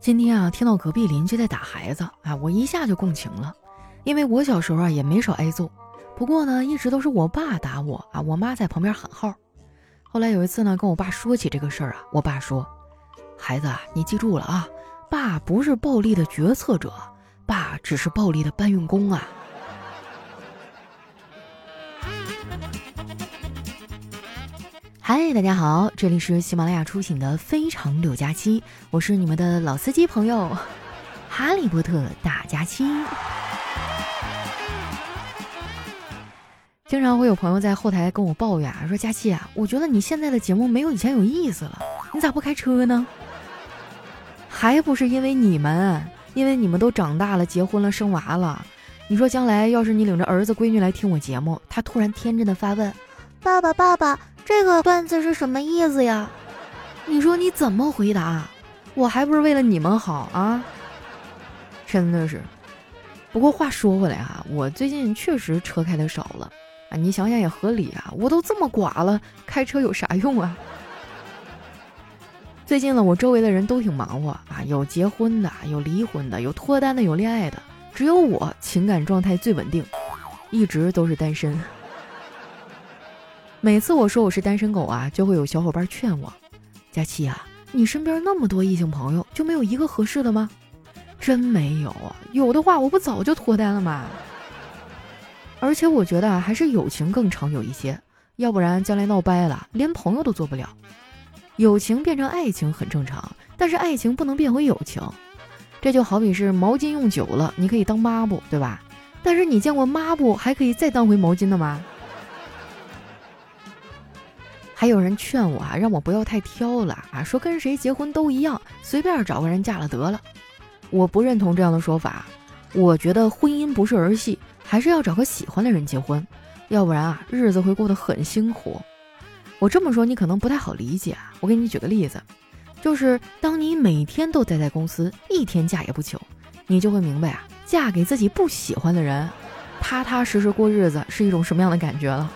今天啊，听到隔壁邻居在打孩子啊，我一下就共情了，因为我小时候啊也没少挨揍，不过呢，一直都是我爸打我啊，我妈在旁边喊号。后来有一次呢，跟我爸说起这个事儿啊，我爸说：“孩子啊，你记住了啊，爸不是暴力的决策者，爸只是暴力的搬运工啊。”嗨，大家好，这里是喜马拉雅出品的《非常六加七》，我是你们的老司机朋友哈利波特大假期。经常会有朋友在后台跟我抱怨啊，说佳期啊，我觉得你现在的节目没有以前有意思了，你咋不开车呢？还不是因为你们，因为你们都长大了，结婚了，生娃了。你说将来要是你领着儿子闺女来听我节目，他突然天真的发问：“爸爸，爸爸。”这个段子是什么意思呀？你说你怎么回答？我还不是为了你们好啊！真的是。不过话说回来啊，我最近确实车开的少了啊。你想想也合理啊，我都这么寡了，开车有啥用啊？最近呢，我周围的人都挺忙活啊，有结婚的，有离婚的，有脱单的，有恋爱的，只有我情感状态最稳定，一直都是单身。每次我说我是单身狗啊，就会有小伙伴劝我：“佳琪啊，你身边那么多异性朋友，就没有一个合适的吗？”真没有啊，有的话我不早就脱单了吗？而且我觉得，还是友情更长久一些，要不然将来闹掰了，连朋友都做不了。友情变成爱情很正常，但是爱情不能变回友情。这就好比是毛巾用久了，你可以当抹布，对吧？但是你见过抹布还可以再当回毛巾的吗？还有人劝我啊，让我不要太挑了啊，说跟谁结婚都一样，随便找个人嫁了得了。我不认同这样的说法，我觉得婚姻不是儿戏，还是要找个喜欢的人结婚，要不然啊，日子会过得很辛苦。我这么说你可能不太好理解啊，我给你举个例子，就是当你每天都待在公司，一天假也不请，你就会明白啊，嫁给自己不喜欢的人，踏踏实实过日子是一种什么样的感觉了。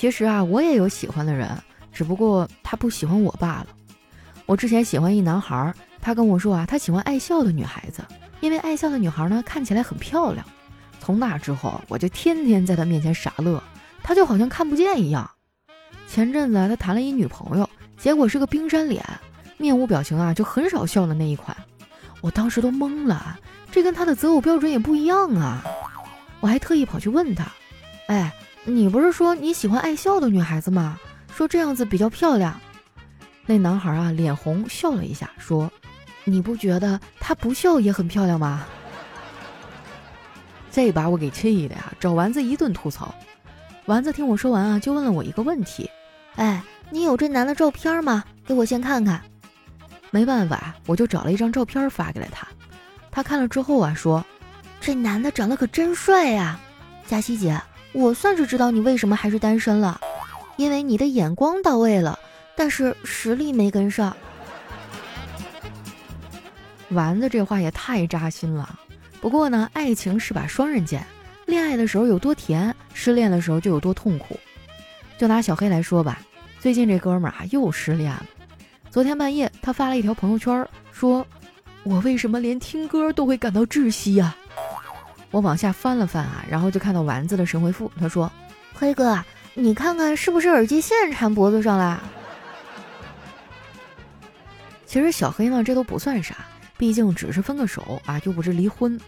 其实啊，我也有喜欢的人，只不过他不喜欢我罢了。我之前喜欢一男孩，他跟我说啊，他喜欢爱笑的女孩子，因为爱笑的女孩呢看起来很漂亮。从那之后，我就天天在他面前傻乐，他就好像看不见一样。前阵子他谈了一女朋友，结果是个冰山脸，面无表情啊，就很少笑的那一款。我当时都懵了，这跟他的择偶标准也不一样啊。我还特意跑去问他，哎。你不是说你喜欢爱笑的女孩子吗？说这样子比较漂亮。那男孩啊，脸红笑了一下，说：“你不觉得她不笑也很漂亮吗？”这把我给气的呀，找丸子一顿吐槽。丸子听我说完啊，就问了我一个问题：“哎，你有这男的照片吗？给我先看看。”没办法，我就找了一张照片发给了他。他看了之后啊，说：“这男的长得可真帅呀，佳琪姐。”我算是知道你为什么还是单身了，因为你的眼光到位了，但是实力没跟上。丸子这话也太扎心了。不过呢，爱情是把双刃剑，恋爱的时候有多甜，失恋的时候就有多痛苦。就拿小黑来说吧，最近这哥们儿啊又失恋了。昨天半夜，他发了一条朋友圈，说：“我为什么连听歌都会感到窒息呀？”我往下翻了翻啊，然后就看到丸子的神回复。他说：“黑哥，你看看是不是耳机线缠脖子上了？”其实小黑呢，这都不算啥，毕竟只是分个手啊，又不是离婚。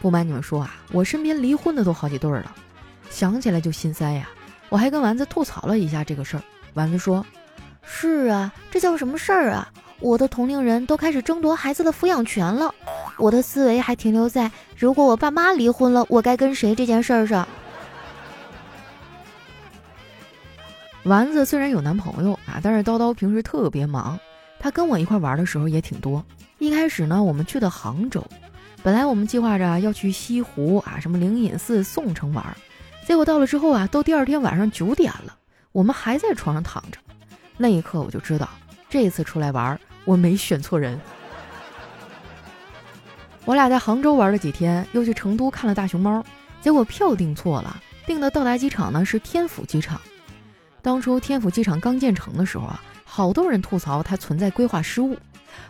不瞒你们说啊，我身边离婚的都好几对了，想起来就心塞呀。我还跟丸子吐槽了一下这个事儿，丸子说：“是啊，这叫什么事儿啊？我的同龄人都开始争夺孩子的抚养权了。”我的思维还停留在如果我爸妈离婚了，我该跟谁这件事儿上。丸子虽然有男朋友啊，但是叨叨平时特别忙。他跟我一块玩的时候也挺多。一开始呢，我们去的杭州，本来我们计划着要去西湖啊，什么灵隐寺、宋城玩，结果到了之后啊，都第二天晚上九点了，我们还在床上躺着。那一刻我就知道，这次出来玩，我没选错人。我俩在杭州玩了几天，又去成都看了大熊猫，结果票订错了，订的到达机场呢是天府机场。当初天府机场刚建成的时候啊，好多人吐槽它存在规划失误。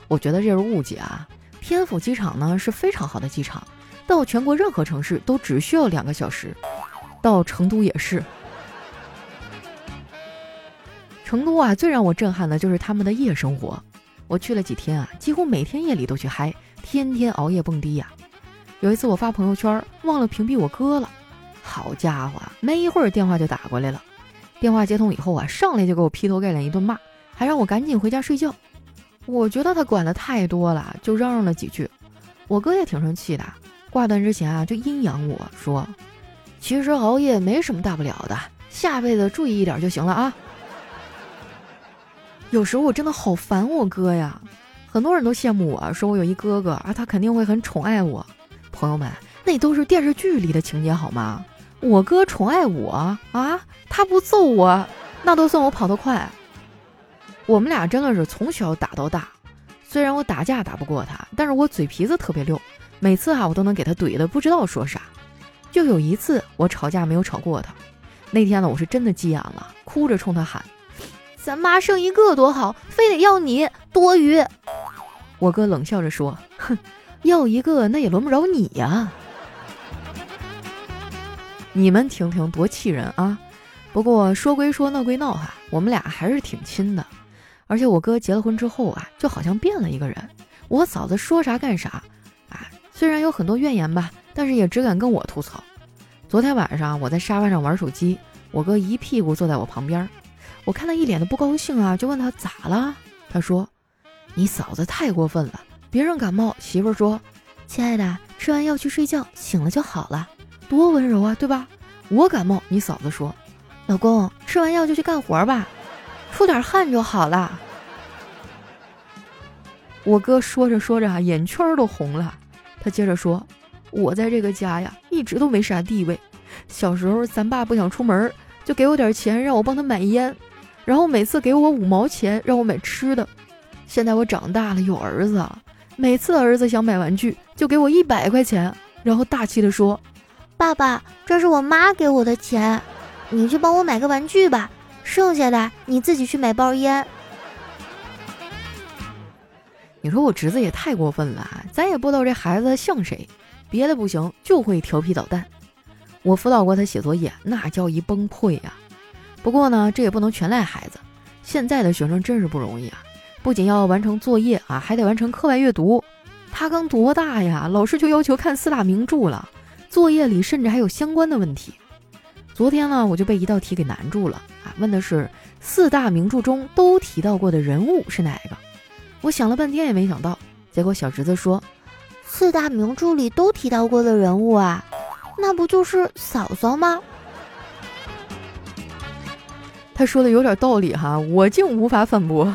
我觉得这是误解啊！天府机场呢是非常好的机场，到全国任何城市都只需要两个小时，到成都也是。成都啊，最让我震撼的就是他们的夜生活。我去了几天啊，几乎每天夜里都去嗨，天天熬夜蹦迪呀。有一次我发朋友圈忘了屏蔽我哥了，好家伙，没一会儿电话就打过来了。电话接通以后啊，上来就给我劈头盖脸一顿骂，还让我赶紧回家睡觉。我觉得他管的太多了，就嚷嚷了几句。我哥也挺生气的，挂断之前啊，就阴阳我说：“其实熬夜没什么大不了的，下辈子注意一点就行了啊。”有时候我真的好烦我哥呀，很多人都羡慕我说我有一哥哥啊，他肯定会很宠爱我。朋友们，那都是电视剧里的情节好吗？我哥宠爱我啊，他不揍我，那都算我跑得快。我们俩真的是从小打到大，虽然我打架打不过他，但是我嘴皮子特别溜，每次哈我都能给他怼的不知道说啥。就有一次我吵架没有吵过他，那天呢我是真的急眼了，哭着冲他喊：“咱妈生一个多好，非得要你，多余。”我哥冷笑着说：“哼，要一个那也轮不着你呀。”你们听听多气人啊！不过说归说闹归闹哈，我们俩还是挺亲的。而且我哥结了婚之后啊，就好像变了一个人。我嫂子说啥干啥，啊，虽然有很多怨言吧，但是也只敢跟我吐槽。昨天晚上我在沙发上玩手机，我哥一屁股坐在我旁边，我看他一脸的不高兴啊，就问他咋了？他说：“你嫂子太过分了，别人感冒，媳妇说，亲爱的，吃完药去睡觉，醒了就好了，多温柔啊，对吧？我感冒，你嫂子说，老公吃完药就去干活吧。”出点汗就好了。我哥说着说着啊，眼圈都红了。他接着说：“我在这个家呀，一直都没啥地位。小时候咱爸不想出门，就给我点钱让我帮他买烟，然后每次给我五毛钱让我买吃的。现在我长大了有儿子了，每次儿子想买玩具就给我一百块钱，然后大气的说：‘爸爸，这是我妈给我的钱，你去帮我买个玩具吧。’”剩下的你自己去买包烟。你说我侄子也太过分了，咱也不知道这孩子像谁，别的不行就会调皮捣蛋。我辅导过他写作业，那叫一崩溃呀。不过呢，这也不能全赖孩子，现在的学生真是不容易啊，不仅要完成作业啊，还得完成课外阅读。他刚多大呀，老师就要求看四大名著了，作业里甚至还有相关的问题。昨天呢，我就被一道题给难住了啊！问的是四大名著中都提到过的人物是哪个？我想了半天也没想到。结果小侄子说，四大名著里都提到过的人物啊，那不就是嫂嫂吗？他说的有点道理哈，我竟无法反驳。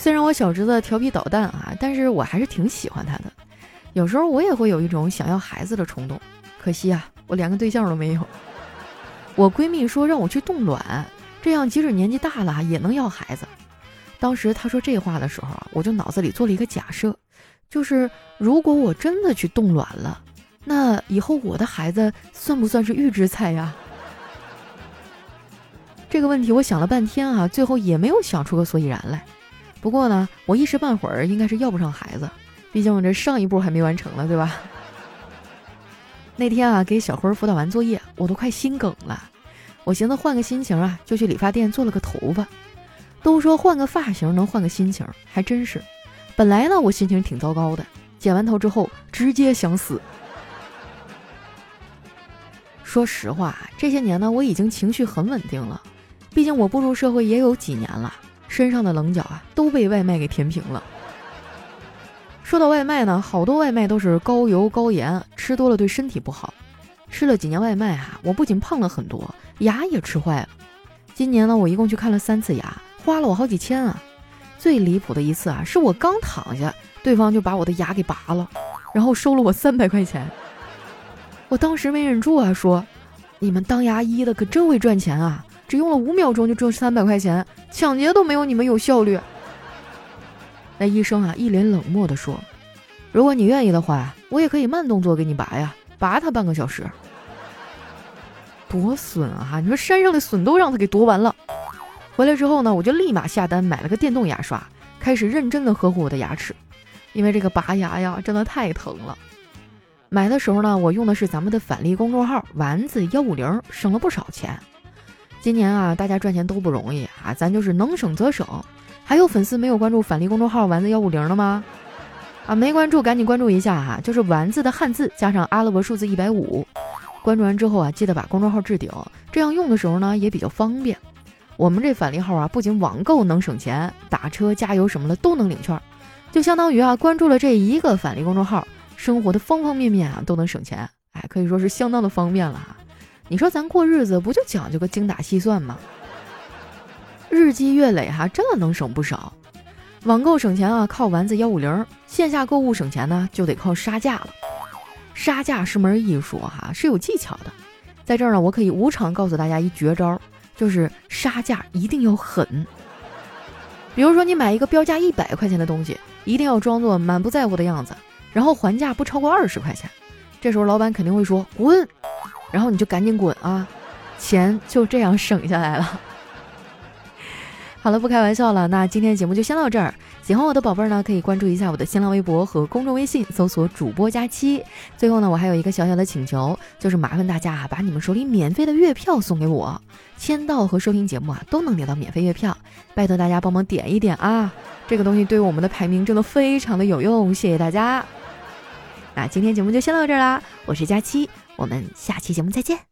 虽然我小侄子调皮捣蛋啊，但是我还是挺喜欢他的。有时候我也会有一种想要孩子的冲动，可惜啊。我连个对象都没有。我闺蜜说让我去冻卵，这样即使年纪大了也能要孩子。当时她说这话的时候啊，我就脑子里做了一个假设，就是如果我真的去冻卵了，那以后我的孩子算不算是预制菜呀？这个问题我想了半天啊，最后也没有想出个所以然来。不过呢，我一时半会儿应该是要不上孩子，毕竟我这上一步还没完成呢，对吧？那天啊，给小辉辅导完作业，我都快心梗了。我寻思换个心情啊，就去理发店做了个头发。都说换个发型能换个心情，还真是。本来呢，我心情挺糟糕的，剪完头之后直接想死。说实话，这些年呢，我已经情绪很稳定了。毕竟我步入社会也有几年了，身上的棱角啊都被外卖给填平了。说到外卖呢，好多外卖都是高油高盐，吃多了对身体不好。吃了几年外卖啊，我不仅胖了很多，牙也吃坏了。今年呢，我一共去看了三次牙，花了我好几千啊。最离谱的一次啊，是我刚躺下，对方就把我的牙给拔了，然后收了我三百块钱。我当时没忍住啊，说：“你们当牙医的可真会赚钱啊，只用了五秒钟就挣三百块钱，抢劫都没有你们有效率。”那医生啊，一脸冷漠地说：“如果你愿意的话，我也可以慢动作给你拔呀，拔他半个小时。多损啊！你说山上的笋都让他给夺完了。回来之后呢，我就立马下单买了个电动牙刷，开始认真的呵护我的牙齿，因为这个拔牙呀真的太疼了。买的时候呢，我用的是咱们的返利公众号丸子幺五零，省了不少钱。今年啊，大家赚钱都不容易啊，咱就是能省则省。还有粉丝没有关注返利公众号丸子幺五零的吗？啊，没关注赶紧关注一下哈，就是丸子的汉字加上阿拉伯数字一百五。关注完之后啊，记得把公众号置顶，这样用的时候呢也比较方便。我们这返利号啊，不仅网购能省钱，打车、加油什么的都能领券，就相当于啊关注了这一个返利公众号，生活的方方面面啊都能省钱，哎，可以说是相当的方便了哈。你说咱过日子不就讲究个精打细算吗？日积月累哈，真的能省不少。网购省钱啊，靠丸子幺五零；线下购物省钱呢，就得靠杀价了。杀价是门艺术哈，是有技巧的。在这儿呢，我可以无偿告诉大家一绝招，就是杀价一定要狠。比如说，你买一个标价一百块钱的东西，一定要装作满不在乎的样子，然后还价不超过二十块钱。这时候老板肯定会说滚。然后你就赶紧滚啊，钱就这样省下来了。好了，不开玩笑了，那今天节目就先到这儿。喜欢我的宝贝儿呢，可以关注一下我的新浪微博和公众微信，搜索“主播佳期”。最后呢，我还有一个小小的请求，就是麻烦大家啊，把你们手里免费的月票送给我，签到和收听节目啊都能领到免费月票，拜托大家帮忙点一点啊，这个东西对于我们的排名真的非常的有用，谢谢大家。那今天节目就先到这儿啦，我是佳期。我们下期节目再见。